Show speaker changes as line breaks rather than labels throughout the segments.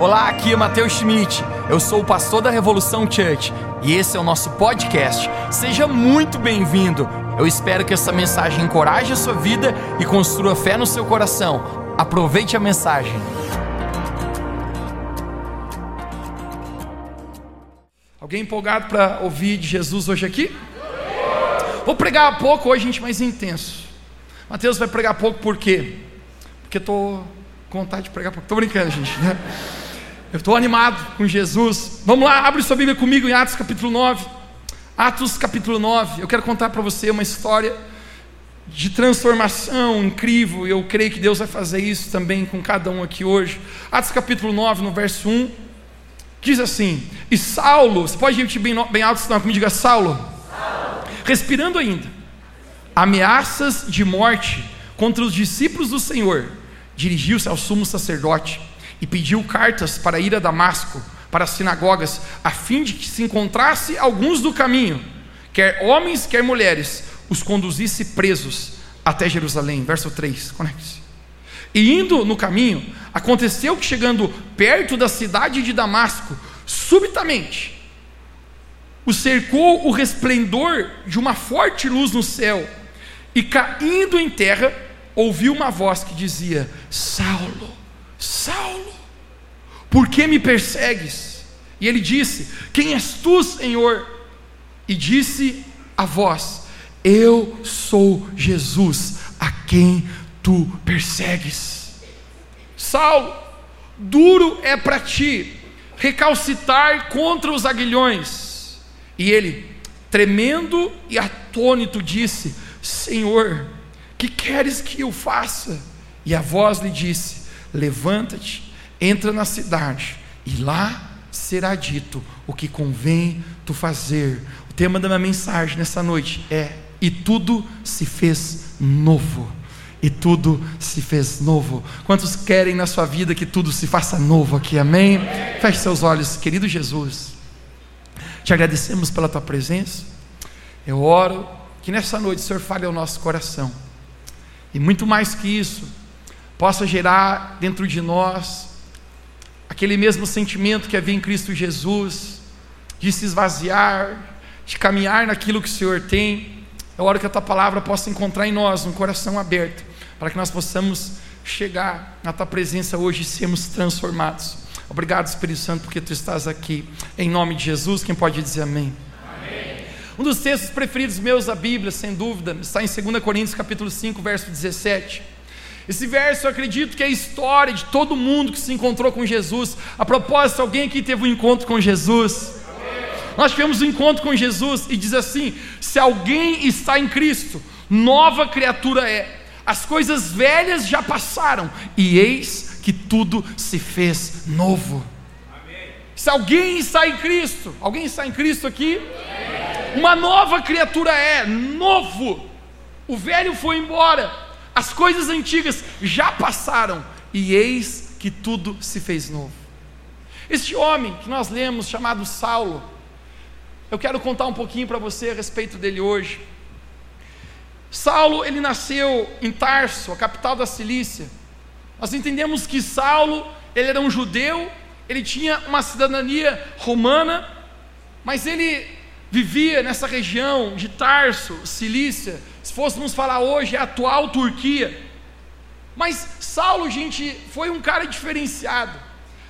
Olá, aqui é Matheus Schmidt. Eu sou o pastor da Revolução Church e esse é o nosso podcast. Seja muito bem-vindo. Eu espero que essa mensagem encoraje a sua vida e construa fé no seu coração. Aproveite a mensagem.
Alguém empolgado para ouvir de Jesus hoje aqui? Vou pregar pouco hoje, gente, mais intenso. Mateus vai pregar pouco por quê? Porque estou com vontade de pregar pouco. Estou brincando, gente. Né? Eu estou animado com Jesus. Vamos lá, abre sua Bíblia comigo em Atos capítulo 9. Atos capítulo 9. Eu quero contar para você uma história de transformação incrível. Eu creio que Deus vai fazer isso também com cada um aqui hoje. Atos capítulo 9, no verso 1. Diz assim: E Saulo, você pode repetir bem, bem alto, senão me diga Saulo. Saulo. Respirando ainda, ameaças de morte contra os discípulos do Senhor, dirigiu-se ao sumo sacerdote e pediu cartas para ir a Damasco, para as sinagogas, a fim de que se encontrasse alguns do caminho, quer homens, quer mulheres, os conduzisse presos até Jerusalém. Verso 3, conecte-se. E indo no caminho, aconteceu que chegando perto da cidade de Damasco, subitamente, o cercou o resplendor de uma forte luz no céu, e caindo em terra, ouviu uma voz que dizia: Saulo, Saulo, por que me persegues? E ele disse: Quem és tu, Senhor? E disse a voz: Eu sou Jesus, a quem tu persegues. Saulo, duro é para ti recalcitar contra os aguilhões. E ele, tremendo e atônito, disse: Senhor, que queres que eu faça? E a voz lhe disse: Levanta-te, entra na cidade, e lá será dito o que convém tu fazer. O tema da minha mensagem nessa noite é: E tudo se fez novo. E tudo se fez novo. Quantos querem na sua vida que tudo se faça novo aqui? Amém? Feche seus olhos, querido Jesus. Te agradecemos pela tua presença. Eu oro que nessa noite o Senhor fale ao nosso coração. E muito mais que isso, possa gerar dentro de nós aquele mesmo sentimento que havia em Cristo Jesus, de se esvaziar, de caminhar naquilo que o Senhor tem. É hora que a tua palavra possa encontrar em nós um coração aberto, para que nós possamos chegar na tua presença hoje e sermos transformados. Obrigado, Espírito Santo, porque tu estás aqui. Em nome de Jesus, quem pode dizer amém? amém. Um dos textos preferidos meus da Bíblia, sem dúvida, está em 2 Coríntios capítulo 5, verso 17 esse verso eu acredito que é a história de todo mundo que se encontrou com Jesus. A propósito, alguém aqui teve um encontro com Jesus. Nós tivemos um encontro com Jesus e diz assim: se alguém está em Cristo, nova criatura é. As coisas velhas já passaram e eis que tudo se fez novo. Se alguém está em Cristo, alguém está em Cristo aqui? Uma nova criatura é, novo. O velho foi embora, as coisas antigas já passaram e eis que tudo se fez novo. Este homem que nós lemos, chamado Saulo, eu quero contar um pouquinho para você a respeito dele hoje. Saulo, ele nasceu em Tarso, a capital da Cilícia. Nós entendemos que Saulo, ele era um judeu, ele tinha uma cidadania romana, mas ele vivia nessa região de Tarso, Cilícia, se fôssemos falar hoje, é a atual Turquia. Mas Saulo, gente, foi um cara diferenciado.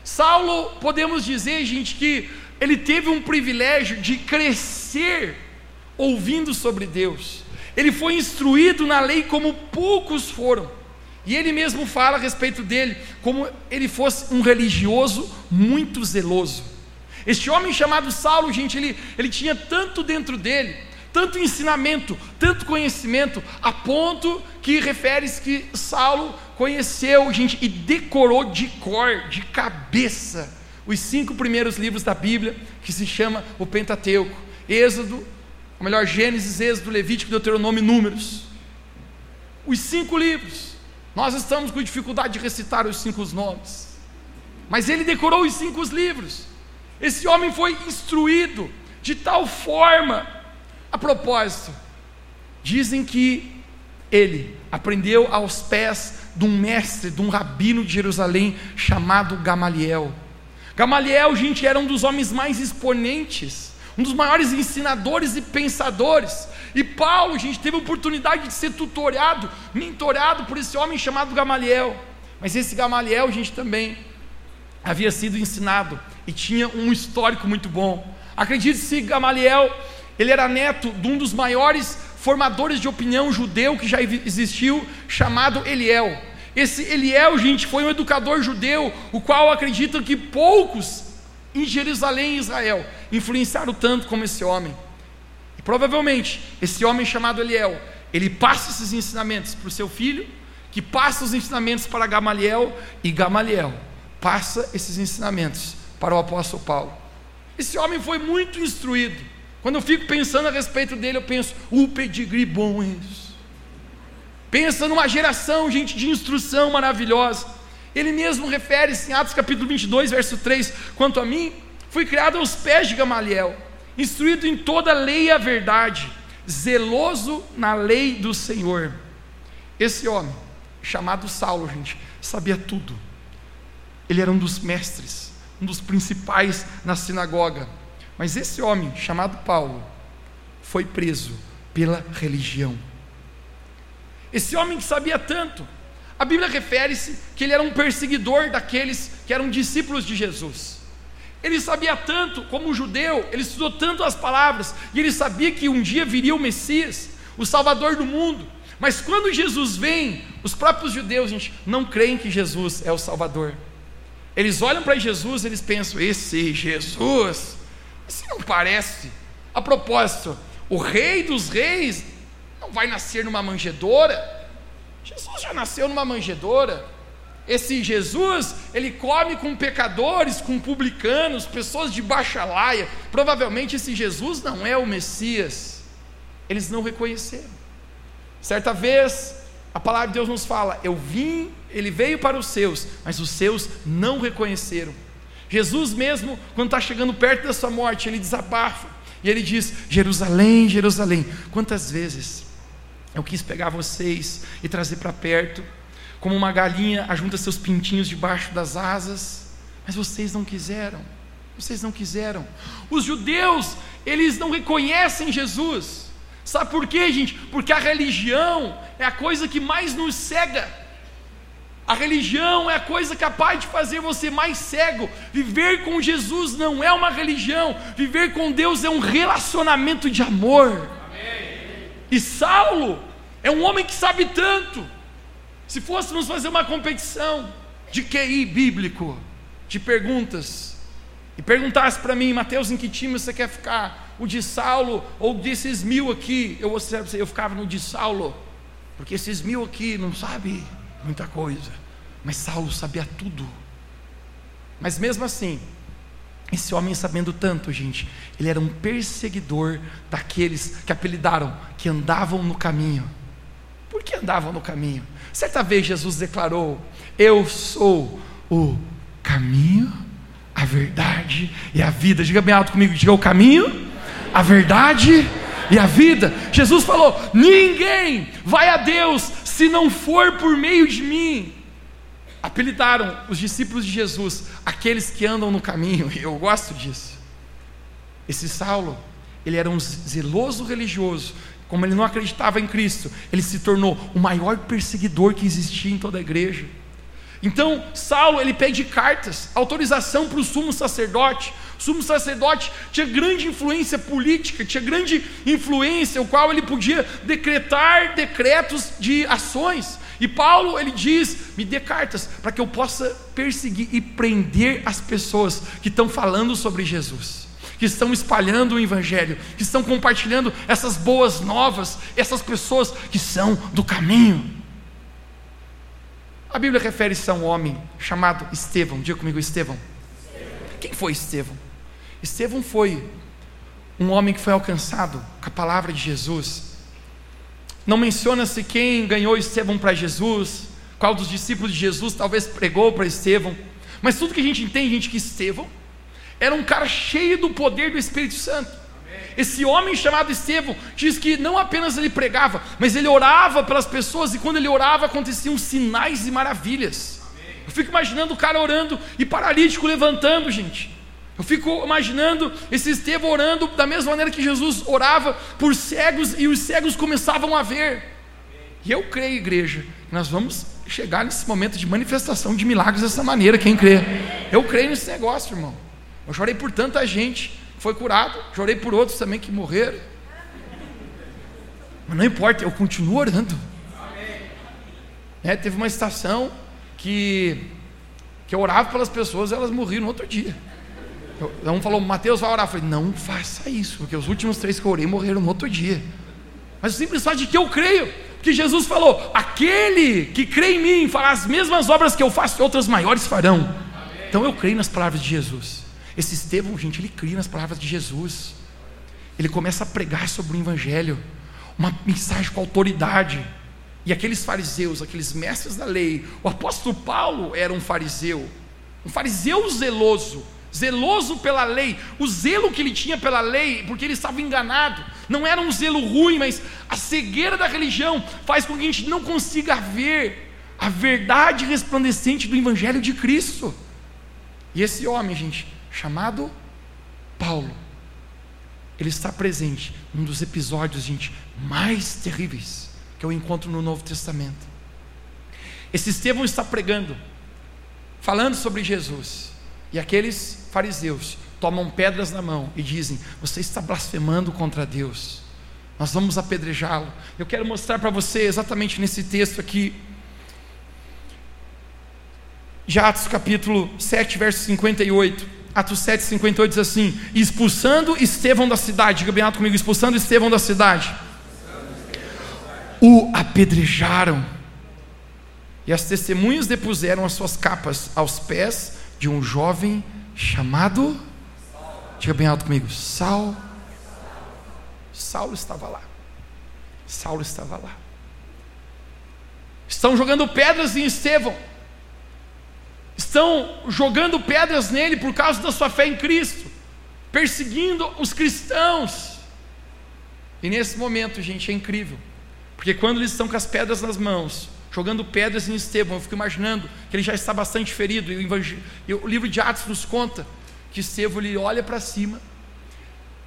Saulo, podemos dizer, gente, que ele teve um privilégio de crescer ouvindo sobre Deus. Ele foi instruído na lei como poucos foram. E ele mesmo fala a respeito dele como ele fosse um religioso muito zeloso. Este homem chamado Saulo, gente, ele, ele tinha tanto dentro dele, tanto ensinamento, tanto conhecimento, a ponto que refere-se que Saulo conheceu, gente, e decorou de cor, de cabeça, os cinco primeiros livros da Bíblia, que se chama o Pentateuco: Êxodo, ou melhor, Gênesis, Êxodo, Levítico, Deuteronômio e Números. Os cinco livros. Nós estamos com dificuldade de recitar os cinco nomes. Mas ele decorou os cinco livros. Esse homem foi instruído de tal forma, a propósito, dizem que ele aprendeu aos pés de um mestre, de um rabino de Jerusalém chamado Gamaliel. Gamaliel, gente, era um dos homens mais exponentes, um dos maiores ensinadores e pensadores. E Paulo, gente, teve a oportunidade de ser tutorado, mentorado por esse homem chamado Gamaliel. Mas esse Gamaliel, gente, também havia sido ensinado e tinha um histórico muito bom. Acredite-se, Gamaliel, ele era neto de um dos maiores formadores de opinião judeu que já existiu, chamado Eliel. Esse Eliel, gente, foi um educador judeu, o qual acredita que poucos em Jerusalém e Israel influenciaram tanto como esse homem. E provavelmente, esse homem chamado Eliel, ele passa esses ensinamentos para o seu filho, que passa os ensinamentos para Gamaliel, e Gamaliel passa esses ensinamentos para o apóstolo Paulo. Esse homem foi muito instruído. Quando eu fico pensando a respeito dele, eu penso, o pedigree bom é. Pensa numa geração, gente, de instrução maravilhosa. Ele mesmo refere-se em Atos capítulo 22, verso 3, quanto a mim, fui criado aos pés de Gamaliel, instruído em toda a lei e a verdade, zeloso na lei do Senhor. Esse homem, chamado Saulo, gente, sabia tudo. Ele era um dos mestres um dos principais na sinagoga. Mas esse homem, chamado Paulo, foi preso pela religião. Esse homem que sabia tanto, a Bíblia refere-se que ele era um perseguidor daqueles que eram discípulos de Jesus. Ele sabia tanto, como judeu, ele estudou tanto as palavras, e ele sabia que um dia viria o Messias, o Salvador do mundo. Mas quando Jesus vem, os próprios judeus, gente, não creem que Jesus é o Salvador. Eles olham para Jesus, eles pensam: esse Jesus, esse não parece. A propósito, o rei dos reis não vai nascer numa manjedoura. Jesus já nasceu numa manjedoura. Esse Jesus, ele come com pecadores, com publicanos, pessoas de baixa laia. Provavelmente esse Jesus não é o Messias. Eles não reconheceram. Certa vez, a palavra de Deus nos fala: Eu vim ele veio para os seus, mas os seus não reconheceram. Jesus mesmo, quando está chegando perto da sua morte, ele desabafa e ele diz: Jerusalém, Jerusalém, quantas vezes eu quis pegar vocês e trazer para perto, como uma galinha ajunta seus pintinhos debaixo das asas, mas vocês não quiseram. Vocês não quiseram. Os judeus, eles não reconhecem Jesus. Sabe por quê, gente? Porque a religião é a coisa que mais nos cega. A religião é a coisa capaz de fazer você mais cego. Viver com Jesus não é uma religião, viver com Deus é um relacionamento de amor. Amém. E Saulo é um homem que sabe tanto. Se fôssemos fazer uma competição de QI bíblico, de perguntas, e perguntasse para mim, Mateus, em que time você quer ficar? O de Saulo ou desses mil aqui? Eu, eu ficava no de Saulo, porque esses mil aqui não sabem muita coisa. Mas Saulo sabia tudo. Mas mesmo assim, esse homem sabendo tanto, gente, ele era um perseguidor daqueles que apelidaram que andavam no caminho. Por que andavam no caminho? Certa vez Jesus declarou: Eu sou o caminho, a verdade e a vida. Diga bem alto comigo: diga o caminho, a verdade e a vida. Jesus falou: Ninguém vai a Deus se não for por meio de mim apelidaram os discípulos de Jesus aqueles que andam no caminho, e eu gosto disso. Esse Saulo, ele era um zeloso religioso, como ele não acreditava em Cristo, ele se tornou o maior perseguidor que existia em toda a igreja. Então, Saulo, ele pede cartas, autorização para o sumo sacerdote. O sumo sacerdote tinha grande influência política, tinha grande influência, o qual ele podia decretar decretos de ações. E Paulo, ele diz: me dê cartas para que eu possa perseguir e prender as pessoas que estão falando sobre Jesus, que estão espalhando o Evangelho, que estão compartilhando essas boas novas, essas pessoas que são do caminho. A Bíblia refere-se a um homem chamado Estevão, diga comigo, Estevão. Quem foi Estevão? Estevão foi um homem que foi alcançado com a palavra de Jesus não menciona-se quem ganhou Estevão para Jesus, qual dos discípulos de Jesus talvez pregou para Estevão. Mas tudo que a gente entende, gente, que Estevão era um cara cheio do poder do Espírito Santo. Esse homem chamado Estevão diz que não apenas ele pregava, mas ele orava pelas pessoas, e quando ele orava aconteciam sinais e maravilhas. Eu fico imaginando o cara orando e paralítico levantando, gente. Eu fico imaginando esse Estevão orando da mesma maneira que Jesus orava por cegos e os cegos começavam a ver. E eu creio, igreja, nós vamos chegar nesse momento de manifestação de milagres dessa maneira, quem crê. Eu creio nesse negócio, irmão. Eu chorei por tanta gente foi curado, chorei por outros também que morreram. Mas não importa, eu continuo orando. É, teve uma estação que, que eu orava pelas pessoas, elas morriam no outro dia. Um falou, Mateus vai orar. Eu falei, não faça isso, porque os últimos três que eu orei morreram no outro dia. Mas o simples fato de que eu creio, que Jesus falou: aquele que crê em mim fará as mesmas obras que eu faço outras maiores farão. Amém. Então eu creio nas palavras de Jesus. Esse Estevão, gente, ele cria nas palavras de Jesus. Ele começa a pregar sobre o Evangelho, uma mensagem com autoridade. E aqueles fariseus, aqueles mestres da lei, o apóstolo Paulo era um fariseu, um fariseu zeloso, zeloso pela lei, o zelo que ele tinha pela lei, porque ele estava enganado, não era um zelo ruim, mas a cegueira da religião faz com que a gente não consiga ver a verdade resplandecente do Evangelho de Cristo. E esse homem, gente, chamado Paulo, ele está presente num dos episódios, gente, mais terríveis que eu encontro no Novo Testamento. Esse Estevão está pregando, falando sobre Jesus, e aqueles fariseus tomam pedras na mão e dizem: Você está blasfemando contra Deus, nós vamos apedrejá-lo. Eu quero mostrar para você exatamente nesse texto aqui, de Atos capítulo 7, verso 58. Atos 7, 58 diz assim: expulsando Estevão da cidade, diga bem alto comigo, expulsando Estevão da cidade, o apedrejaram, e as testemunhas depuseram as suas capas aos pés de um jovem chamado, diga bem alto comigo, Saul. Saulo estava lá. Saulo estava lá. Estão jogando pedras em Estevão estão jogando pedras nele por causa da sua fé em Cristo, perseguindo os cristãos. E nesse momento, gente, é incrível, porque quando eles estão com as pedras nas mãos, jogando pedras em Estevão, eu fico imaginando que ele já está bastante ferido, e o, livro de Atos nos conta que Estevão ele olha para cima,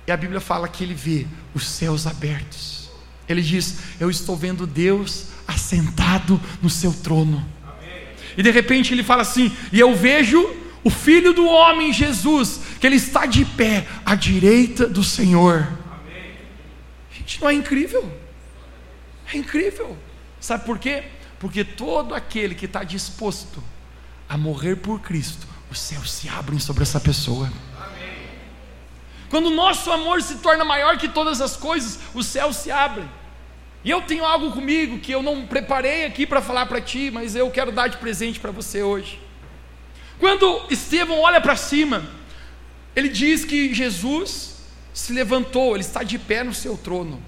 e a Bíblia fala que ele vê os céus abertos. Ele diz: Eu estou vendo Deus assentado no seu trono. E de repente ele fala assim: E eu vejo o Filho do Homem, Jesus, que ele está de pé à direita do Senhor. Amém. Gente, não é incrível? É incrível. Sabe por quê? Porque todo aquele que está disposto a morrer por Cristo, os céus se abrem sobre essa pessoa. Amém. Quando o nosso amor se torna maior que todas as coisas, os céus se abrem. E eu tenho algo comigo que eu não preparei aqui para falar para ti, mas eu quero dar de presente para você hoje. Quando Estevão olha para cima, ele diz que Jesus se levantou, ele está de pé no seu trono.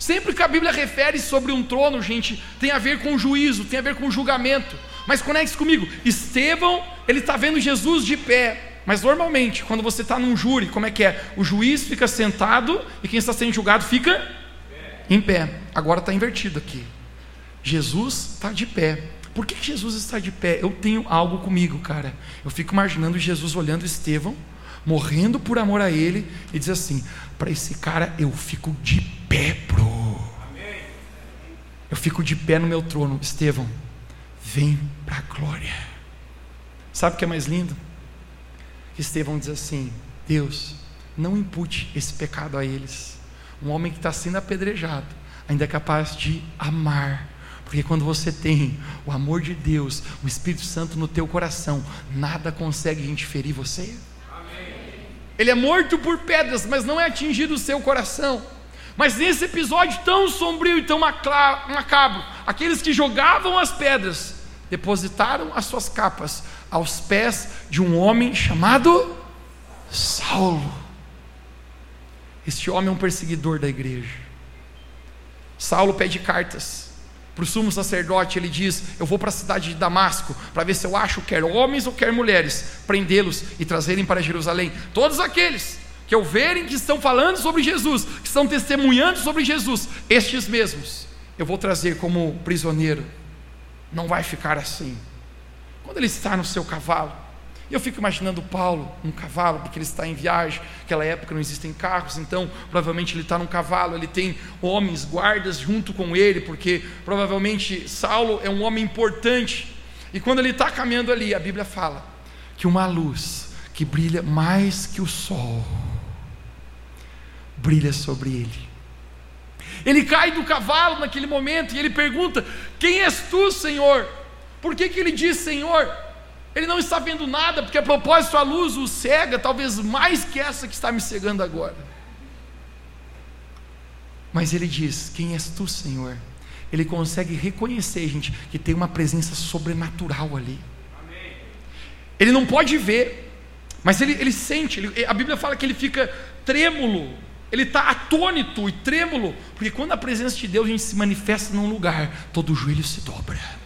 Sempre que a Bíblia refere sobre um trono, gente, tem a ver com juízo, tem a ver com julgamento. Mas conecte comigo, Estevão, ele está vendo Jesus de pé. Mas normalmente, quando você está num júri, como é que é? O juiz fica sentado e quem está sendo julgado fica em pé. Agora está invertido aqui. Jesus está de pé. Por que Jesus está de pé? Eu tenho algo comigo, cara. Eu fico imaginando Jesus olhando Estevão, morrendo por amor a ele, e diz assim: para esse cara eu fico de pé, bro. Eu fico de pé no meu trono. Estevão, vem para a glória. Sabe o que é mais lindo? Estevão diz assim: Deus, não impute esse pecado a eles um homem que está sendo apedrejado, ainda é capaz de amar. Porque quando você tem o amor de Deus, o Espírito Santo no teu coração, nada consegue interferir você. Amém. Ele é morto por pedras, mas não é atingido o seu coração. Mas nesse episódio tão sombrio e tão macabro, aqueles que jogavam as pedras depositaram as suas capas aos pés de um homem chamado Saulo. Este homem é um perseguidor da igreja. Saulo pede cartas para o sumo sacerdote. Ele diz: Eu vou para a cidade de Damasco para ver se eu acho quer homens ou quer mulheres, prendê-los e trazerem para Jerusalém. Todos aqueles que eu verem que estão falando sobre Jesus, que estão testemunhando sobre Jesus, estes mesmos, eu vou trazer como prisioneiro. Não vai ficar assim. quando ele está no seu cavalo. Eu fico imaginando Paulo num cavalo, porque ele está em viagem, naquela época não existem carros, então provavelmente ele está num cavalo, ele tem homens, guardas junto com ele, porque provavelmente Saulo é um homem importante. E quando ele está caminhando ali, a Bíblia fala que uma luz que brilha mais que o sol brilha sobre ele. Ele cai do cavalo naquele momento e ele pergunta: Quem és tu, Senhor? Por que, que ele diz Senhor? Ele não está vendo nada, porque a propósito a luz o cega, talvez mais que essa que está me cegando agora. Mas ele diz: Quem és tu, Senhor? Ele consegue reconhecer, gente, que tem uma presença sobrenatural ali. Amém. Ele não pode ver, mas ele, ele sente. Ele, a Bíblia fala que ele fica trêmulo, ele está atônito e trêmulo, porque quando a presença de Deus a gente se manifesta num lugar, todo o joelho se dobra.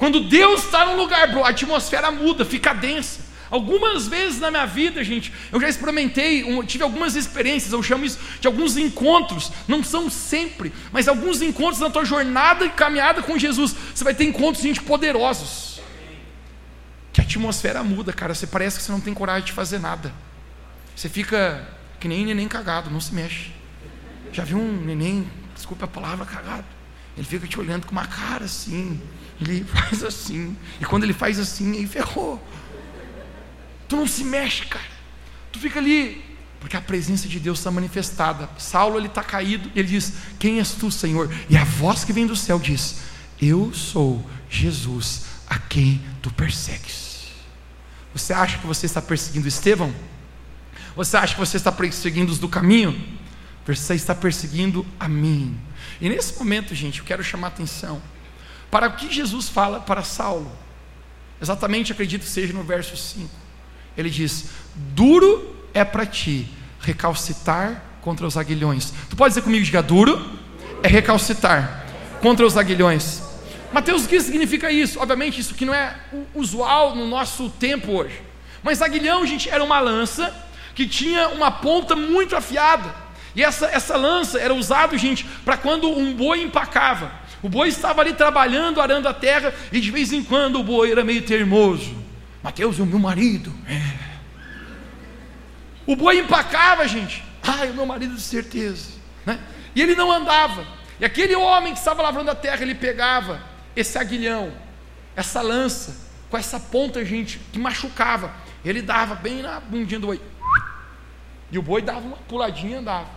Quando Deus está num lugar, bro, a atmosfera muda, fica densa. Algumas vezes na minha vida, gente, eu já experimentei, tive algumas experiências, eu chamo isso de alguns encontros, não são sempre, mas alguns encontros na tua jornada e caminhada com Jesus. Você vai ter encontros, gente, poderosos. Que a atmosfera muda, cara. Você parece que você não tem coragem de fazer nada. Você fica que nem neném cagado, não se mexe. Já viu um neném, desculpa a palavra, cagado? Ele fica te olhando com uma cara assim. Ele faz assim. E quando ele faz assim, aí ferrou. Tu não se mexe, cara. Tu fica ali. Porque a presença de Deus está manifestada. Saulo ele está caído. Ele diz: Quem és tu, Senhor? E a voz que vem do céu diz: Eu sou Jesus, a quem tu persegues. Você acha que você está perseguindo Estevão? Você acha que você está perseguindo os do caminho? Você está perseguindo a mim. E nesse momento, gente, eu quero chamar a atenção para o que Jesus fala para Saulo. Exatamente, acredito seja no verso 5. Ele diz: Duro é para ti recalcitar contra os aguilhões. Tu pode dizer comigo, diga duro é recalcitar contra os aguilhões. Mateus, o que significa isso? Obviamente, isso que não é usual no nosso tempo hoje. Mas aguilhão, gente, era uma lança que tinha uma ponta muito afiada. E essa, essa lança era usada, gente, para quando um boi empacava. O boi estava ali trabalhando, arando a terra, e de vez em quando o boi era meio teimoso. Mateus é o meu marido. É. O boi empacava, gente. Ai, o meu marido de certeza. Né? E ele não andava. E aquele homem que estava lavrando a terra, ele pegava esse aguilhão, essa lança, com essa ponta, gente, que machucava. Ele dava bem na bundinha do boi. E o boi dava uma puladinha e andava.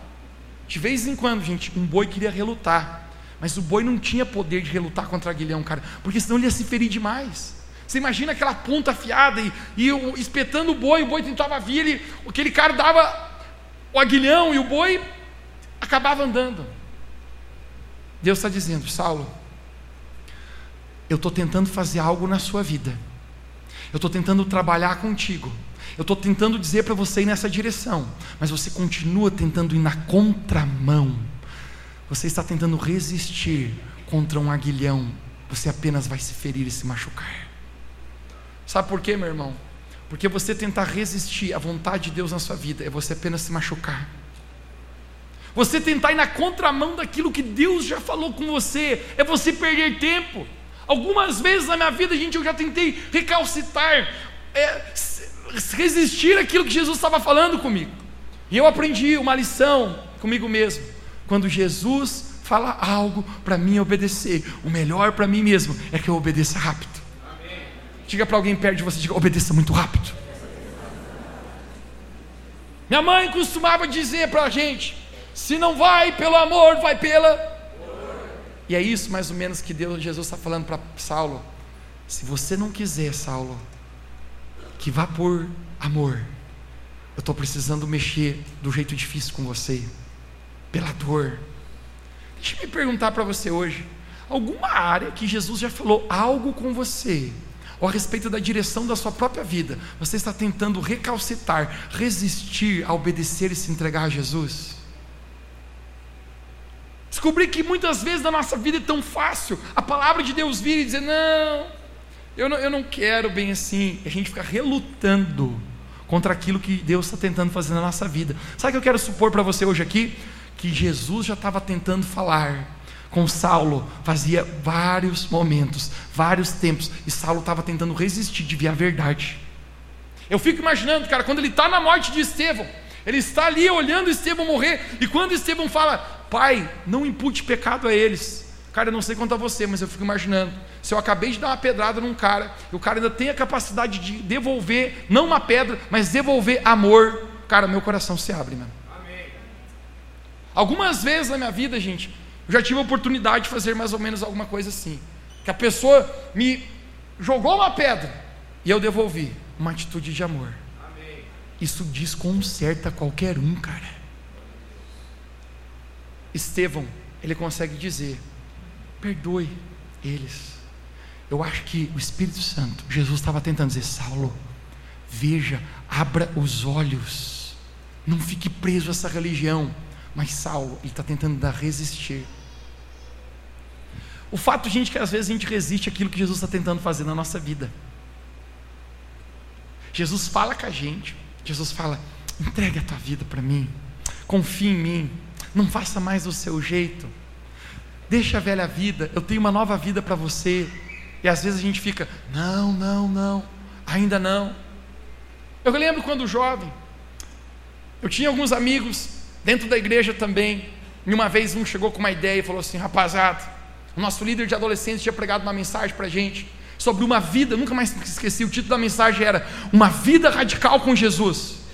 De vez em quando, gente, um boi queria relutar. Mas o boi não tinha poder de relutar contra Aguilhão, cara, porque senão ele ia se ferir demais. Você imagina aquela ponta afiada e, e espetando o boi, o boi tentava vir, ele, aquele cara dava o aguilhão e o boi acabava andando. Deus está dizendo, Saulo, eu estou tentando fazer algo na sua vida, eu estou tentando trabalhar contigo, eu estou tentando dizer para você ir nessa direção, mas você continua tentando ir na contramão. Você está tentando resistir contra um aguilhão, você apenas vai se ferir e se machucar. Sabe por quê, meu irmão? Porque você tentar resistir à vontade de Deus na sua vida é você apenas se machucar. Você tentar ir na contramão daquilo que Deus já falou com você é você perder tempo. Algumas vezes na minha vida, gente, eu já tentei recalcitar, é, resistir àquilo que Jesus estava falando comigo. E eu aprendi uma lição comigo mesmo. Quando Jesus fala algo para mim obedecer, o melhor para mim mesmo é que eu obedeça rápido. Amém. Diga para alguém perto de você, diga, obedeça muito rápido. Minha mãe costumava dizer para a gente: se não vai pelo amor, vai pela. E é isso mais ou menos que Deus, Jesus está falando para Saulo. Se você não quiser, Saulo, que vá por amor. Eu estou precisando mexer do jeito difícil com você pela dor. Deixa eu me perguntar para você hoje: alguma área que Jesus já falou algo com você, ou a respeito da direção da sua própria vida, você está tentando recalcitar, resistir a obedecer e se entregar a Jesus? Descobri que muitas vezes na nossa vida é tão fácil a palavra de Deus vir e dizer: não, eu não, eu não quero bem assim. A gente fica relutando contra aquilo que Deus está tentando fazer na nossa vida. Sabe o que eu quero supor para você hoje aqui? Que Jesus já estava tentando falar com Saulo fazia vários momentos, vários tempos, e Saulo estava tentando resistir de ver a verdade. Eu fico imaginando, cara, quando ele está na morte de Estevão, ele está ali olhando Estevão morrer, e quando Estevão fala, Pai, não impute pecado a eles. Cara, eu não sei quanto a você, mas eu fico imaginando. Se eu acabei de dar uma pedrada num cara, e o cara ainda tem a capacidade de devolver, não uma pedra, mas devolver amor, cara, meu coração se abre, mano. Algumas vezes na minha vida, gente, eu já tive a oportunidade de fazer mais ou menos alguma coisa assim. Que a pessoa me jogou uma pedra e eu devolvi uma atitude de amor. Isso desconcerta qualquer um, cara. Estevão, ele consegue dizer: perdoe eles. Eu acho que o Espírito Santo, Jesus estava tentando dizer: Saulo, veja, abra os olhos, não fique preso a essa religião. Mas Saulo, ele está tentando dar resistir. O fato, gente, que às vezes a gente resiste àquilo que Jesus está tentando fazer na nossa vida. Jesus fala com a gente, Jesus fala: entregue a tua vida para mim, confie em mim, não faça mais do seu jeito, deixa a velha vida, eu tenho uma nova vida para você. E às vezes a gente fica: não, não, não, ainda não. Eu lembro quando jovem, eu tinha alguns amigos dentro da igreja também, e uma vez um chegou com uma ideia e falou assim: rapaziada, o nosso líder de adolescentes tinha pregado uma mensagem para a gente sobre uma vida, nunca mais esqueci, o título da mensagem era Uma Vida Radical com Jesus.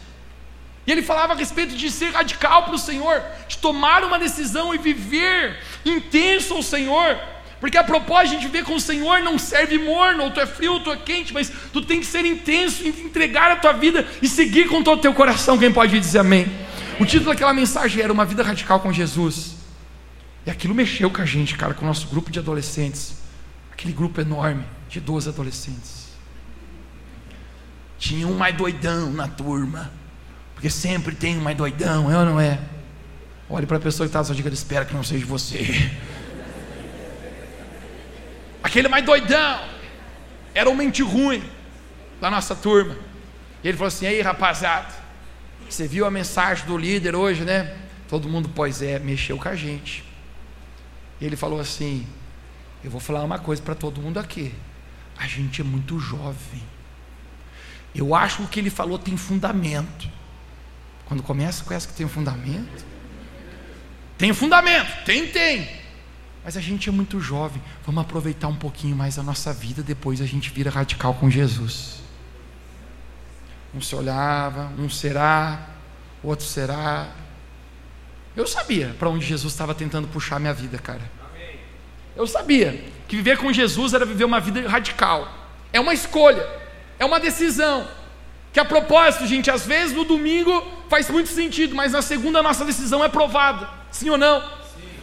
E ele falava a respeito de ser radical para o Senhor, de tomar uma decisão e viver intenso ao Senhor. Porque a propósito de viver com o Senhor não serve morno, ou tu é frio, ou tu é quente, mas tu tem que ser intenso entregar a tua vida e seguir com todo o teu coração. Quem pode dizer amém? O título daquela mensagem era Uma Vida Radical com Jesus. E aquilo mexeu com a gente, cara, com o nosso grupo de adolescentes. Aquele grupo enorme de 12 adolescentes. Tinha um mais doidão na turma. Porque sempre tem um mais doidão, é ou não é? Olhe para a pessoa que está na sua dica, espera que não seja você. Aquele mais doidão era um mente ruim da nossa turma. E ele falou assim: aí rapaziada, você viu a mensagem do líder hoje, né? Todo mundo, pois é, mexeu com a gente. Ele falou assim: eu vou falar uma coisa para todo mundo aqui. A gente é muito jovem. Eu acho que o que ele falou tem fundamento. Quando começa com essa que tem fundamento, tem fundamento, tem, tem. Mas a gente é muito jovem. Vamos aproveitar um pouquinho mais a nossa vida, depois a gente vira radical com Jesus. Um se olhava, um será, outro será. Eu sabia para onde Jesus estava tentando puxar minha vida, cara. Eu sabia que viver com Jesus era viver uma vida radical. É uma escolha, é uma decisão. Que a propósito, gente, às vezes no domingo faz muito sentido, mas na segunda a nossa decisão é provada. Sim ou não? Sim.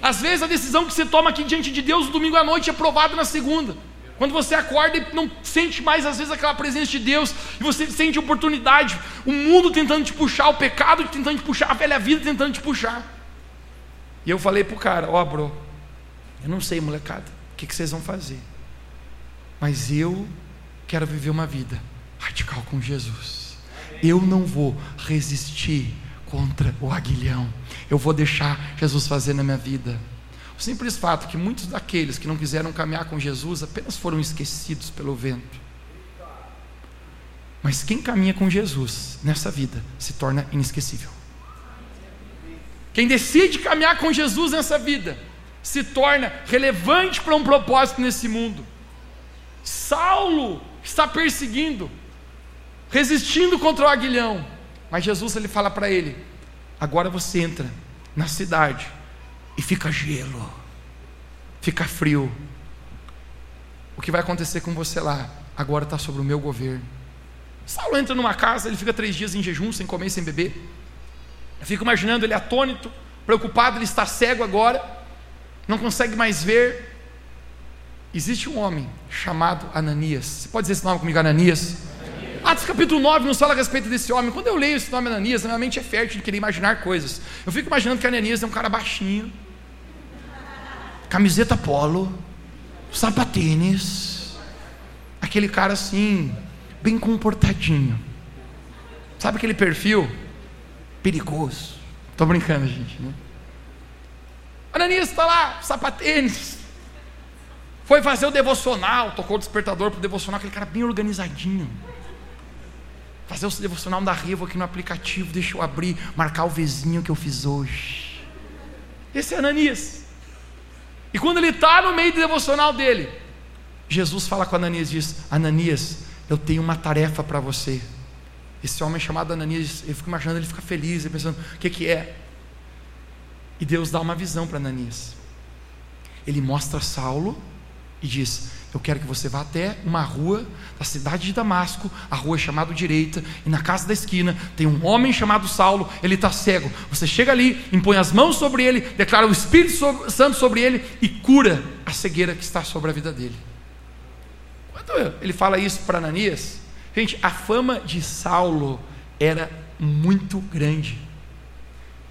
Às vezes a decisão que você toma aqui diante de Deus no domingo à noite é provada na segunda. Quando você acorda e não sente mais, às vezes, aquela presença de Deus, e você sente oportunidade, o mundo tentando te puxar, o pecado tentando te puxar, a velha vida tentando te puxar. E eu falei pro cara: Ó, oh, bro, eu não sei, molecada, o que, que vocês vão fazer. Mas eu quero viver uma vida radical com Jesus. Eu não vou resistir contra o aguilhão. Eu vou deixar Jesus fazer na minha vida. O simples fato que muitos daqueles que não quiseram caminhar com Jesus apenas foram esquecidos pelo vento. Mas quem caminha com Jesus nessa vida se torna inesquecível. Quem decide caminhar com Jesus nessa vida se torna relevante para um propósito nesse mundo. Saulo está perseguindo, resistindo contra o aguilhão, mas Jesus ele fala para ele: agora você entra na cidade e fica gelo, fica frio. O que vai acontecer com você lá agora está sobre o meu governo. Saulo entra numa casa, ele fica três dias em jejum, sem comer, sem beber. Eu fico imaginando ele atônito, preocupado, ele está cego agora não consegue mais ver. Existe um homem chamado Ananias. Você pode dizer esse nome comigo, Ananias? Atos capítulo 9 nos fala a respeito desse homem. Quando eu leio esse nome Ananias, a minha mente é fértil de querer imaginar coisas. Eu fico imaginando que Ananias é um cara baixinho, camiseta polo, sapatênis, aquele cara assim, bem comportadinho. Sabe aquele perfil perigoso? Estou brincando, gente. Né? Ananias está lá, sapatênis. Foi fazer o devocional, tocou o despertador para o devocional, aquele cara bem organizadinho. Fazer o devocional da Revo aqui no aplicativo, deixa eu abrir, marcar o vizinho que eu fiz hoje. Esse é Ananias. E quando ele está no meio do devocional dele, Jesus fala com Ananias e diz: Ananias, eu tenho uma tarefa para você. Esse homem chamado Ananias, eu fico imaginando, ele fica feliz, ele pensando: o que, que é? E Deus dá uma visão para Ananias. Ele mostra Saulo e diz: Eu quero que você vá até uma rua da cidade de Damasco, a rua chamada direita, e na casa da esquina tem um homem chamado Saulo, ele está cego. Você chega ali, impõe as mãos sobre ele, declara o Espírito Santo sobre ele e cura a cegueira que está sobre a vida dele. Quando ele fala isso para Ananias, gente, a fama de Saulo era muito grande.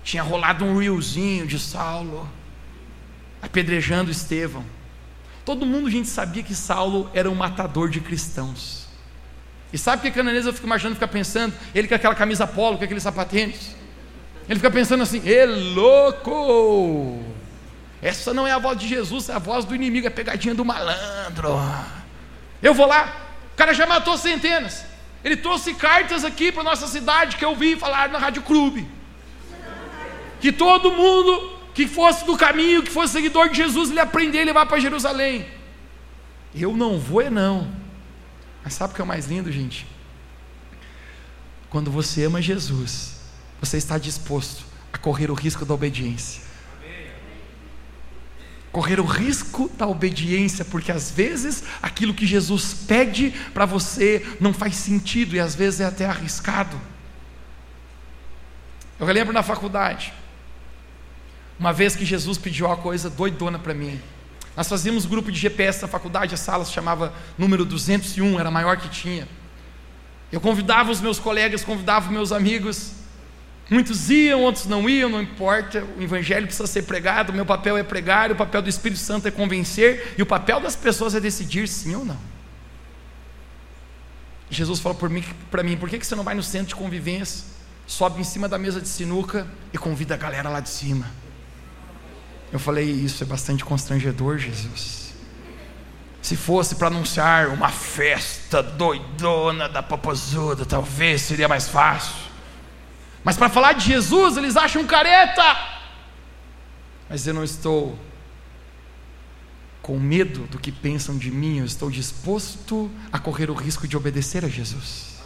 Tinha rolado um reelzinho de Saulo apedrejando Estevão. Todo mundo, gente, sabia que Saulo era um matador de cristãos. E sabe o que Cananês eu fico imaginando, fica pensando? Ele com aquela camisa polo, com aqueles sapatênis. Ele fica pensando assim: "É louco! Essa não é a voz de Jesus, é a voz do inimigo, é a pegadinha do malandro. Eu vou lá, o cara já matou centenas. Ele trouxe cartas aqui para nossa cidade que eu vi falar na Rádio Clube. Que todo mundo que fosse do caminho, que fosse seguidor de Jesus, ele aprender e levar para Jerusalém. Eu não vou é não. Mas sabe o que é o mais lindo, gente? Quando você ama Jesus, você está disposto a correr o risco da obediência. Correr o risco da obediência, porque às vezes aquilo que Jesus pede para você não faz sentido e às vezes é até arriscado. Eu lembro na faculdade, uma vez que Jesus pediu uma coisa doidona para mim. Nós fazíamos grupo de GPS na faculdade, a sala se chamava número 201, era a maior que tinha. Eu convidava os meus colegas, convidava os meus amigos. Muitos iam, outros não iam, não importa. O evangelho precisa ser pregado, o meu papel é pregar, o papel do Espírito Santo é convencer, e o papel das pessoas é decidir sim ou não. Jesus falou para mim, mim, por que você não vai no centro de convivência, sobe em cima da mesa de sinuca e convida a galera lá de cima? Eu falei, isso é bastante constrangedor, Jesus. Se fosse para anunciar uma festa doidona da popozuda, talvez seria mais fácil. Mas para falar de Jesus, eles acham careta. Mas eu não estou com medo do que pensam de mim, eu estou disposto a correr o risco de obedecer a Jesus.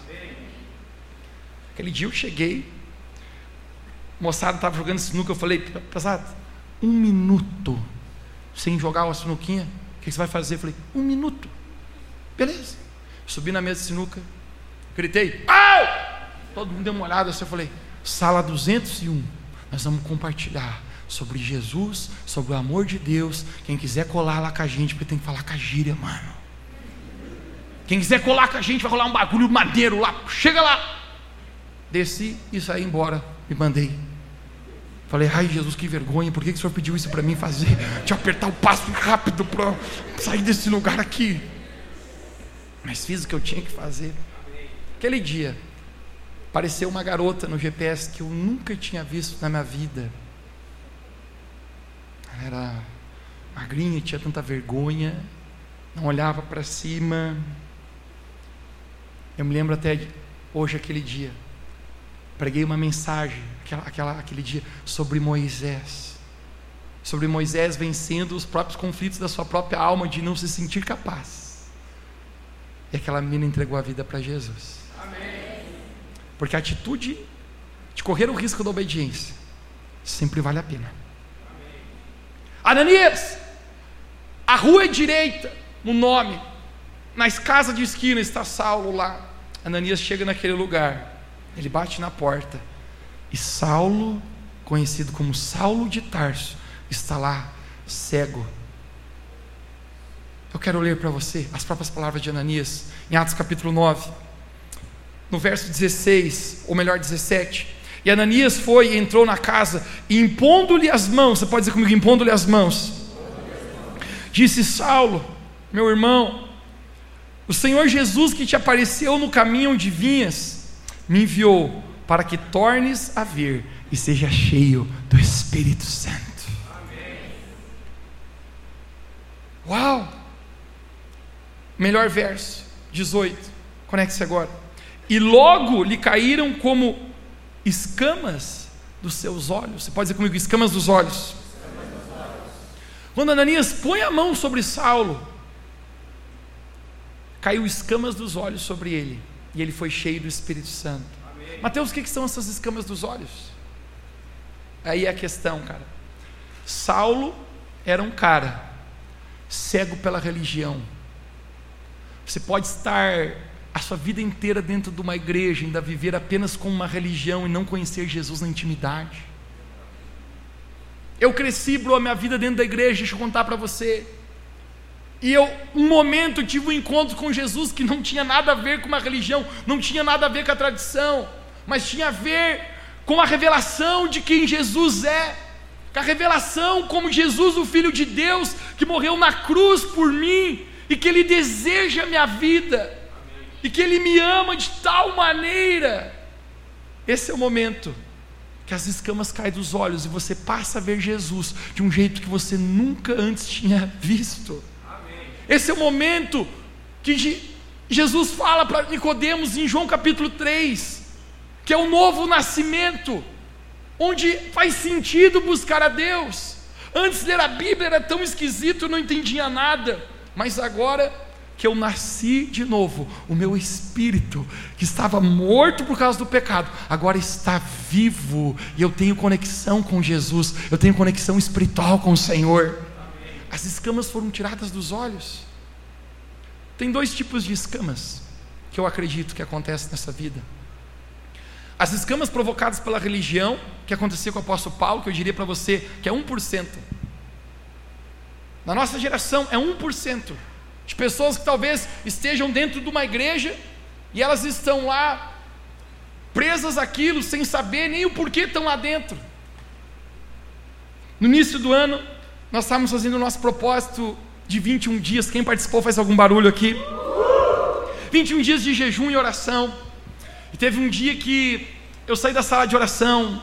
Aquele dia eu cheguei, moçada estava jogando sinuca, eu falei, pesado, um minuto sem jogar uma sinuquinha, o que você vai fazer? Eu falei, um minuto. Beleza. Subi na mesa de sinuca, gritei, au! Todo mundo deu uma olhada assim, eu falei, sala 201, nós vamos compartilhar sobre Jesus, sobre o amor de Deus. Quem quiser colar lá com a gente, porque tem que falar com a gíria, mano. Quem quiser colar com a gente, vai rolar um bagulho madeiro lá, chega lá. Desci e saí embora, me mandei Falei, ai Jesus, que vergonha, por que, que o Senhor pediu isso para mim fazer? De apertar o passo rápido para sair desse lugar aqui. Mas fiz o que eu tinha que fazer. Aquele dia, apareceu uma garota no GPS que eu nunca tinha visto na minha vida. Ela era magrinha, tinha tanta vergonha, não olhava para cima. Eu me lembro até hoje aquele dia preguei uma mensagem aquela, aquela, aquele dia sobre Moisés. Sobre Moisés vencendo os próprios conflitos da sua própria alma de não se sentir capaz. E aquela menina entregou a vida para Jesus. Amém. Porque a atitude de correr o risco da obediência sempre vale a pena. Amém. Ananias, a rua é direita, no nome, nas casas de esquina está Saulo lá. Ananias chega naquele lugar. Ele bate na porta. E Saulo, conhecido como Saulo de Tarso, está lá, cego. Eu quero ler para você as próprias palavras de Ananias, em Atos capítulo 9, no verso 16, ou melhor, 17. E Ananias foi e entrou na casa, e impondo-lhe as mãos, você pode dizer comigo, impondo-lhe as mãos, disse Saulo, meu irmão, o Senhor Jesus que te apareceu no caminho onde vinhas, me enviou para que tornes a ver e seja cheio do Espírito Santo. Uau! Melhor verso, 18. Conecte-se agora. E logo lhe caíram como escamas dos seus olhos. Você pode dizer comigo, escamas dos olhos. Quando Ananias põe a mão sobre Saulo, caiu escamas dos olhos sobre ele, e ele foi cheio do Espírito Santo. Mateus, o que, que são essas escamas dos olhos? Aí é a questão, cara. Saulo era um cara cego pela religião. Você pode estar a sua vida inteira dentro de uma igreja, ainda viver apenas com uma religião e não conhecer Jesus na intimidade. Eu cresci, bro, a minha vida dentro da igreja, deixa eu contar para você. E eu, um momento, tive um encontro com Jesus que não tinha nada a ver com uma religião, não tinha nada a ver com a tradição, mas tinha a ver com a revelação de quem Jesus é, com a revelação como Jesus, o Filho de Deus, que morreu na cruz por mim e que Ele deseja a minha vida e que Ele me ama de tal maneira. Esse é o momento que as escamas caem dos olhos e você passa a ver Jesus de um jeito que você nunca antes tinha visto. Amém. Esse é o momento que Jesus fala para Nicodemos em João capítulo 3, que é o novo nascimento, onde faz sentido buscar a Deus. Antes ler a Bíblia era tão esquisito, não entendia nada, mas agora que eu nasci de novo, o meu espírito, que estava morto por causa do pecado, agora está vivo, e eu tenho conexão com Jesus, eu tenho conexão espiritual com o Senhor. As escamas foram tiradas dos olhos. Tem dois tipos de escamas que eu acredito que acontecem nessa vida. As escamas provocadas pela religião, que aconteceu com o apóstolo Paulo, que eu diria para você que é 1%. Na nossa geração é 1% de pessoas que talvez estejam dentro de uma igreja e elas estão lá presas àquilo sem saber nem o porquê estão lá dentro. No início do ano, nós estávamos fazendo o nosso propósito de 21 dias. Quem participou faz algum barulho aqui? 21 dias de jejum e oração. E teve um dia que eu saí da sala de oração,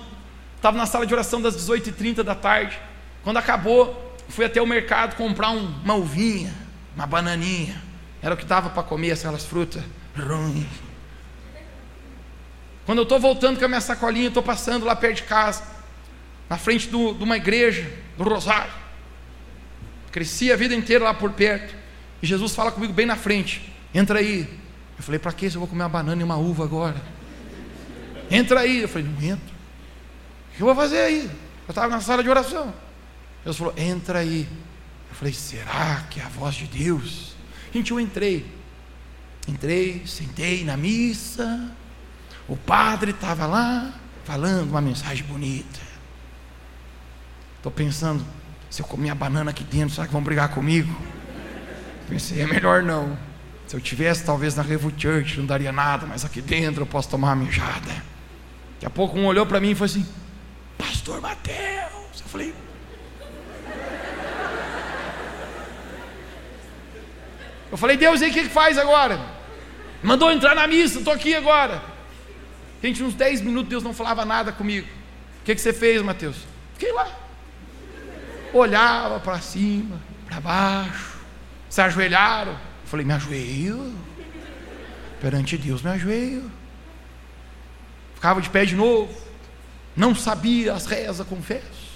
estava na sala de oração das 18h30 da tarde. Quando acabou, fui até o mercado comprar um, uma uvinha uma bananinha. Era o que dava para comer aquelas frutas ruins. Quando eu estou voltando com a minha sacolinha, estou passando lá perto de casa, na frente do, de uma igreja, do Rosário. Cresci a vida inteira lá por perto. E Jesus fala comigo bem na frente: entra aí. Eu falei: para que se eu vou comer uma banana e uma uva agora? Entra aí. Eu falei: não entro. O que eu vou fazer aí? Eu estava na sala de oração. Jesus falou: entra aí. Falei, será que é a voz de Deus? Gente, eu entrei. Entrei, sentei na missa. O padre estava lá falando uma mensagem bonita. Estou pensando, se eu comer a banana aqui dentro, será que vão brigar comigo? Pensei, é melhor não. Se eu tivesse talvez na Revo Church, não daria nada, mas aqui dentro eu posso tomar uma mijada. Daqui a pouco um olhou para mim e falou assim: Pastor Mateus. Eu falei, Eu falei, Deus, e aí o que faz agora? Mandou entrar na missa, estou aqui agora. Gente, uns 10 minutos Deus não falava nada comigo. O que, que você fez, Mateus? Fiquei lá. Olhava para cima, para baixo. Se ajoelharam. Falei, me ajoelho. Perante Deus, me ajoelho. Ficava de pé de novo. Não sabia as rezas, confesso.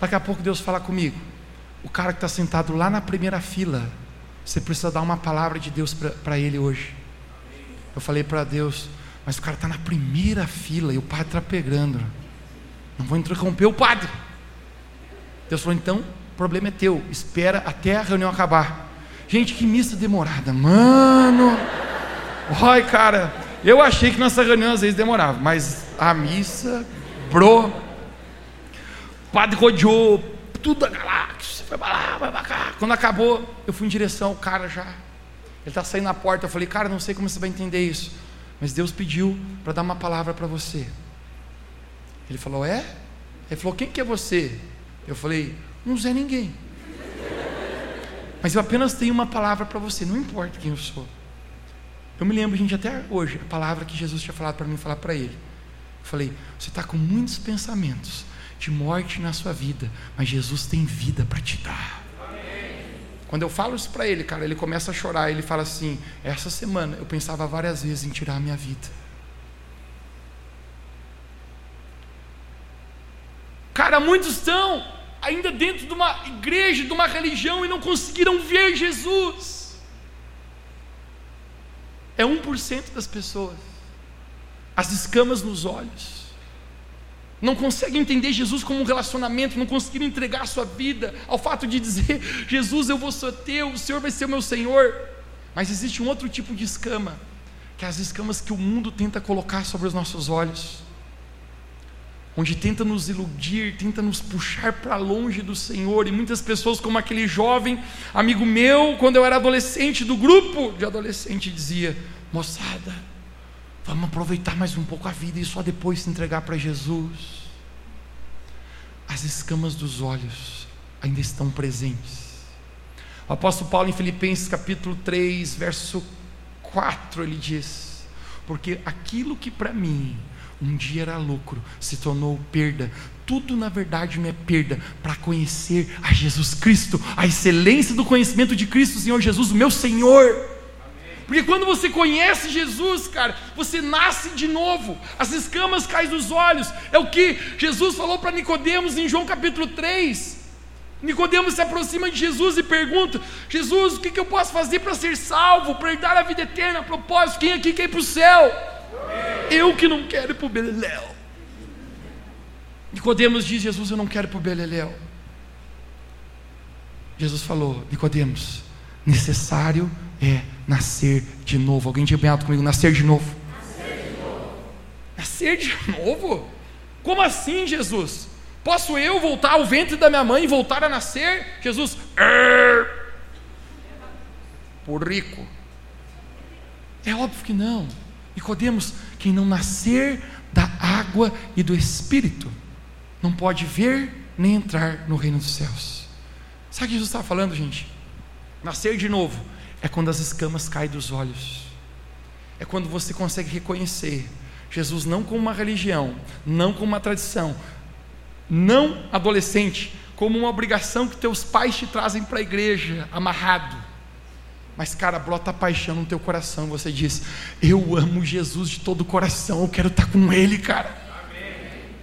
Daqui a pouco Deus fala comigo o cara que está sentado lá na primeira fila, você precisa dar uma palavra de Deus para ele hoje. Eu falei para Deus, mas o cara está na primeira fila e o padre está pegando. Não vou interromper o padre. Deus falou, então, problema é teu. Espera até a reunião acabar. Gente, que missa demorada, mano. Oi, cara, eu achei que nossa reunião às vezes demorava, mas a missa, bro. Padre rodeou tudo a galáxia foi para lá, vai para cá. Quando acabou, eu fui em direção ao cara já. Ele está saindo na porta. Eu falei, cara, não sei como você vai entender isso. Mas Deus pediu para dar uma palavra para você. Ele falou, é? Ele falou, quem que é você? Eu falei, não sei ninguém. Mas eu apenas tenho uma palavra para você, não importa quem eu sou. Eu me lembro, gente, até hoje, a palavra que Jesus tinha falado para mim falar para ele. Eu falei, você está com muitos pensamentos de morte na sua vida, mas Jesus tem vida para te dar. Quando eu falo isso para ele, cara, ele começa a chorar. Ele fala assim: Essa semana eu pensava várias vezes em tirar a minha vida. Cara, muitos estão ainda dentro de uma igreja, de uma religião e não conseguiram ver Jesus. É 1% das pessoas. As escamas nos olhos não conseguem entender Jesus como um relacionamento, não conseguiram entregar a sua vida ao fato de dizer: Jesus, eu vou ser teu, o Senhor vai ser o meu Senhor. Mas existe um outro tipo de escama, que é as escamas que o mundo tenta colocar sobre os nossos olhos, onde tenta nos iludir, tenta nos puxar para longe do Senhor, e muitas pessoas, como aquele jovem amigo meu, quando eu era adolescente, do grupo de adolescente, dizia: moçada, Vamos aproveitar mais um pouco a vida e só depois se entregar para Jesus. As escamas dos olhos ainda estão presentes. O apóstolo Paulo, em Filipenses capítulo 3, verso 4, ele diz: Porque aquilo que para mim um dia era lucro, se tornou perda. Tudo na verdade me é perda para conhecer a Jesus Cristo, a excelência do conhecimento de Cristo, Senhor Jesus, o meu Senhor porque quando você conhece Jesus, cara, você nasce de novo. As escamas caem dos olhos. É o que Jesus falou para Nicodemos em João capítulo 3. Nicodemos se aproxima de Jesus e pergunta: Jesus, o que, que eu posso fazer para ser salvo, para dar a vida eterna? A propósito, quem aqui quer ir para o céu? Eu que não quero ir para o Beleléu. Nicodemos diz: Jesus, eu não quero ir para o Beleléu. Jesus falou: Nicodemos, necessário é nascer de novo. Alguém tinha bem alto comigo, nascer de novo. Nascer de novo. Nascer de novo? Como assim, Jesus? Posso eu voltar ao ventre da minha mãe e voltar a nascer? Jesus, por rico. É óbvio que não. E Nicodemos, quem não nascer da água e do Espírito, não pode ver nem entrar no reino dos céus. Sabe o que Jesus estava falando, gente? Nascer de novo é quando as escamas caem dos olhos, é quando você consegue reconhecer Jesus não como uma religião, não como uma tradição, não adolescente, como uma obrigação que teus pais te trazem para a igreja, amarrado. Mas, cara, brota paixão no teu coração. Você diz: Eu amo Jesus de todo o coração, eu quero estar com Ele, cara.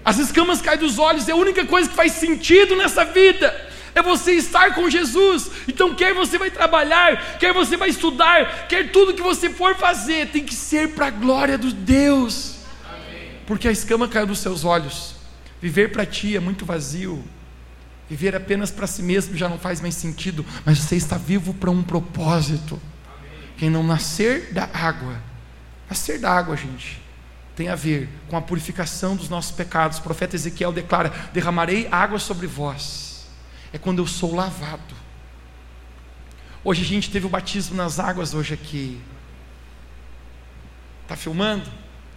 As escamas caem dos olhos, é a única coisa que faz sentido nessa vida é você estar com Jesus. Então, quer você vai trabalhar, quer você vai estudar, quer tudo que você for fazer, tem que ser para a glória de Deus. Amém. Porque a escama caiu dos seus olhos. Viver para ti é muito vazio. Viver apenas para si mesmo já não faz mais sentido, mas você está vivo para um propósito. Quem não nascer da água, nascer da água, gente, tem a ver com a purificação dos nossos pecados. O profeta Ezequiel declara: derramarei água sobre vós é quando eu sou lavado. Hoje a gente teve o batismo nas águas hoje aqui. Está filmando?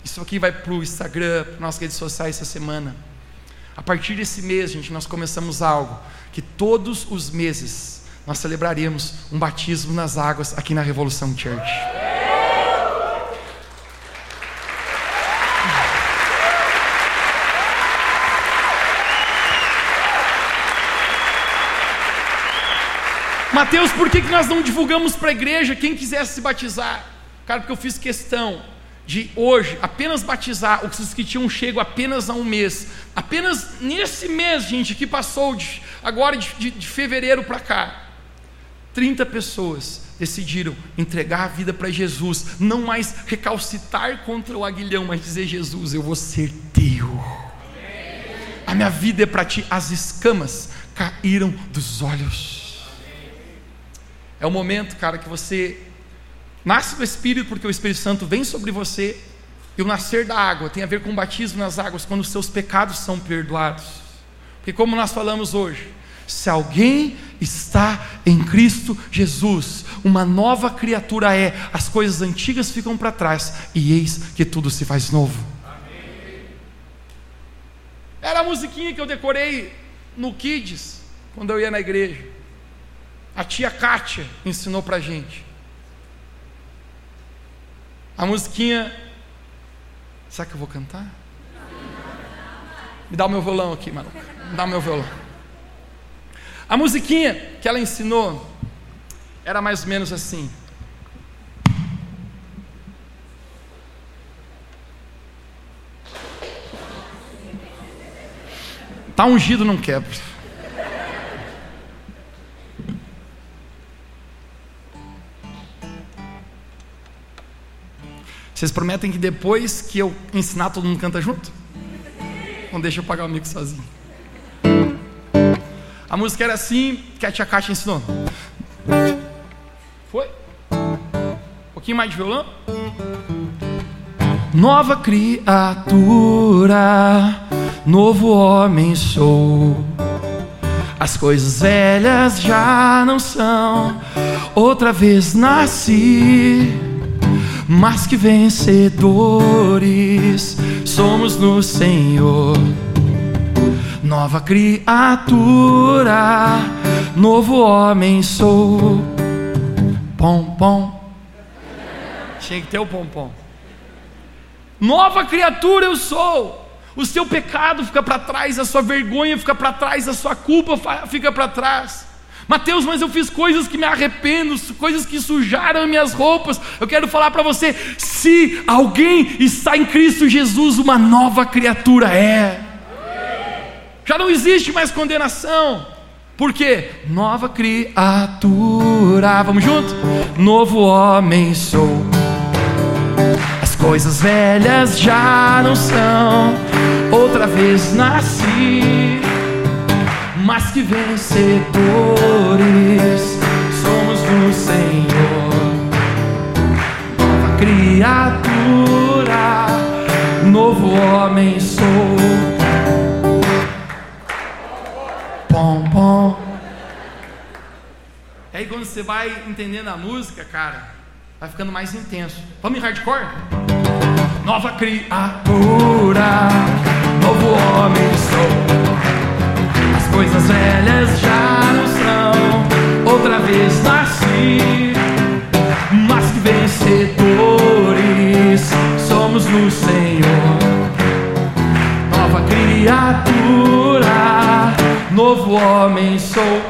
Isso aqui vai para o Instagram, para nossas redes sociais essa semana. A partir desse mês, gente, nós começamos algo que todos os meses nós celebraremos um batismo nas águas aqui na Revolução Church. Mateus, por que, que nós não divulgamos para a igreja quem quisesse se batizar? Cara, porque eu fiz questão de hoje apenas batizar os que tinham chego apenas há um mês. Apenas nesse mês, gente, que passou de, agora de, de, de fevereiro para cá. 30 pessoas decidiram entregar a vida para Jesus, não mais recalcitar contra o aguilhão, mas dizer: Jesus, eu vou ser teu. A minha vida é para ti. As escamas caíram dos olhos. É o momento, cara, que você nasce do Espírito, porque o Espírito Santo vem sobre você, e o nascer da água tem a ver com o batismo nas águas, quando os seus pecados são perdoados. Porque, como nós falamos hoje, se alguém está em Cristo Jesus, uma nova criatura é, as coisas antigas ficam para trás, e eis que tudo se faz novo. Amém. Era a musiquinha que eu decorei no Kids, quando eu ia na igreja. A tia Kátia ensinou para gente. A musiquinha. Será que eu vou cantar? Me dá o meu violão aqui, mano. Me dá o meu violão. A musiquinha que ela ensinou era mais ou menos assim. Tá ungido, não quebra. Vocês prometem que depois que eu ensinar, todo mundo canta junto? Não deixa eu pagar o mico sozinho. A música era assim que a tia Kátia ensinou. Foi? Um pouquinho mais de violão? Nova criatura, novo homem sou. As coisas velhas já não são, outra vez nasci mas que vencedores somos no Senhor. Nova criatura, novo homem sou. Pom, pom. Tinha que ter o pom, pom. Nova criatura eu sou. O seu pecado fica para trás, a sua vergonha fica para trás, a sua culpa fica para trás. Mateus, mas eu fiz coisas que me arrependo, coisas que sujaram minhas roupas. Eu quero falar para você: se alguém está em Cristo Jesus, uma nova criatura é. Já não existe mais condenação. Por quê? Nova criatura. Vamos junto? Novo homem sou. As coisas velhas já não são. Outra vez nasci mas que vencedores somos no Senhor. Nova criatura, novo homem sou. Pom, pom. Aí quando você vai entendendo a música, cara, vai ficando mais intenso. Vamos em hardcore? Nova criatura, novo homem sou coisas velhas já não são. Outra vez nasci, mas que vencedores somos no Senhor. Nova criatura, novo homem sou.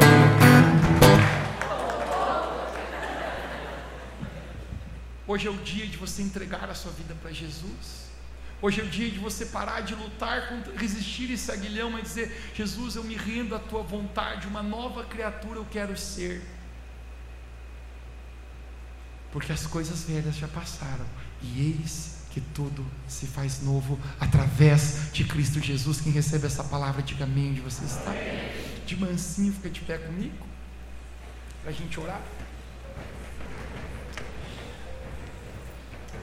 Hoje é o dia de você entregar a sua vida para Jesus. Hoje é o dia de você parar de lutar, resistir esse aguilhão, mas dizer: Jesus, eu me rendo à tua vontade, uma nova criatura eu quero ser. Porque as coisas velhas já passaram, e eis que tudo se faz novo através de Cristo Jesus. Quem recebe essa palavra, diga amém onde você está. De mansinho, fica de pé comigo, para a gente orar.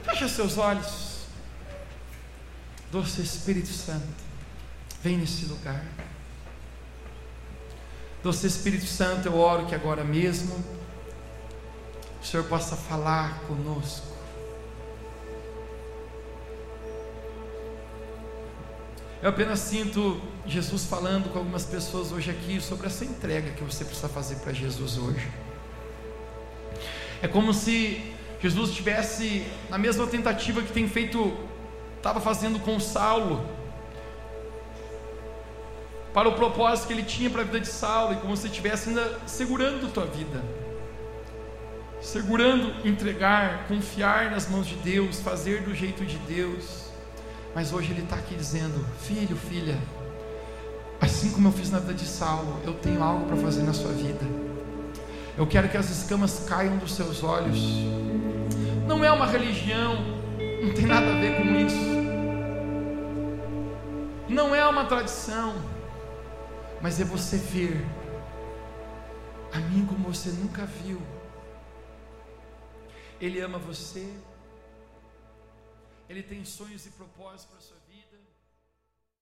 Fecha seus olhos. Doce Espírito Santo, vem nesse lugar. Doce Espírito Santo, eu oro que agora mesmo o Senhor possa falar conosco. Eu apenas sinto Jesus falando com algumas pessoas hoje aqui sobre essa entrega que você precisa fazer para Jesus hoje. É como se Jesus estivesse na mesma tentativa que tem feito estava fazendo com Saulo, para o propósito que ele tinha para a vida de Saulo, e como se estivesse ainda segurando tua vida, segurando entregar, confiar nas mãos de Deus, fazer do jeito de Deus. Mas hoje ele está aqui dizendo: Filho, filha, assim como eu fiz na vida de Saulo, eu tenho algo para fazer na sua vida. Eu quero que as escamas caiam dos seus olhos. Não é uma religião, não tem nada a ver com isso não é uma tradição, mas é você ver a mim como você nunca viu. Ele ama você, Ele tem sonhos e propósitos para sua.